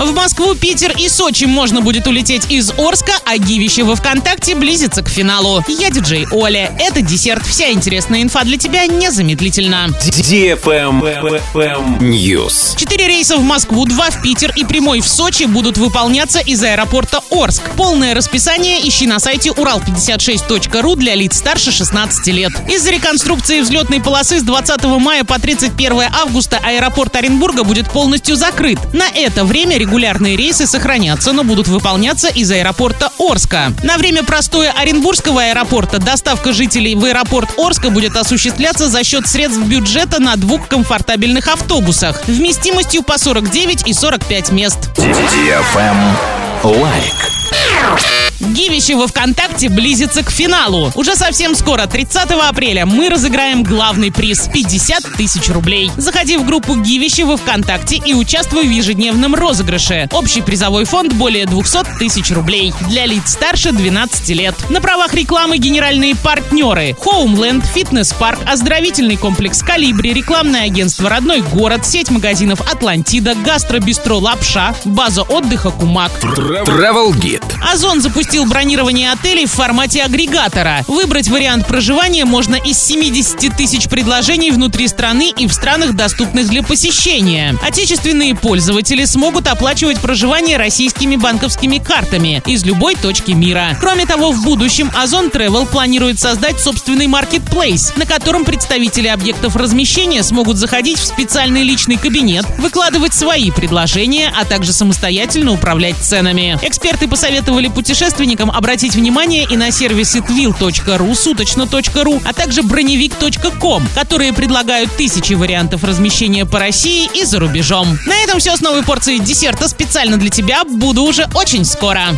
В Москву, Питер и Сочи можно будет улететь из Орска, а Гивище во ВКонтакте близится к финалу. Я диджей Оля. Это десерт. Вся интересная инфа для тебя незамедлительно. News. Четыре рейса в Москву, два в Питер и прямой в Сочи будут выполняться из аэропорта Орск. Полное расписание ищи на сайте урал56.ру для лиц старше 16 лет. Из-за реконструкции взлетной полосы с 20 мая по 31 августа аэропорт Оренбурга будет полностью закрыт. На это время регулярные рейсы сохранятся, но будут выполняться из аэропорта Орска. На время простоя Оренбургского аэропорта доставка жителей в аэропорт Орска будет осуществляться за счет средств бюджета на двух комфортабельных автобусах вместимостью по 49 и 45 мест. Лайк. Гивище во ВКонтакте близится к финалу. Уже совсем скоро, 30 апреля, мы разыграем главный приз – 50 тысяч рублей. Заходи в группу Гивище во ВКонтакте и участвуй в ежедневном розыгрыше. Общий призовой фонд более 200 тысяч рублей. Для лиц старше 12 лет. На правах рекламы генеральные партнеры. Homeland, фитнес-парк, оздоровительный комплекс Колибри, рекламное агентство «Родной город», сеть магазинов «Атлантида», гастробистро «Лапша», база отдыха «Кумак». Travel Guide. Озон запустил бронирование отелей в формате агрегатора. Выбрать вариант проживания можно из 70 тысяч предложений внутри страны и в странах, доступных для посещения. Отечественные пользователи смогут оплачивать проживание российскими банковскими картами из любой точки мира. Кроме того, в будущем Озон Travel планирует создать собственный маркетплейс, на котором представители объектов размещения смогут заходить в специальный личный кабинет, выкладывать свои предложения, а также самостоятельно управлять ценами. Эксперты посоветовали путешественникам обратить внимание и на сервисы twill.ru, суточно.ру, а также броневик.ком, которые предлагают тысячи вариантов размещения по России и за рубежом. На этом все с новой порцией десерта специально для тебя. Буду уже очень скоро.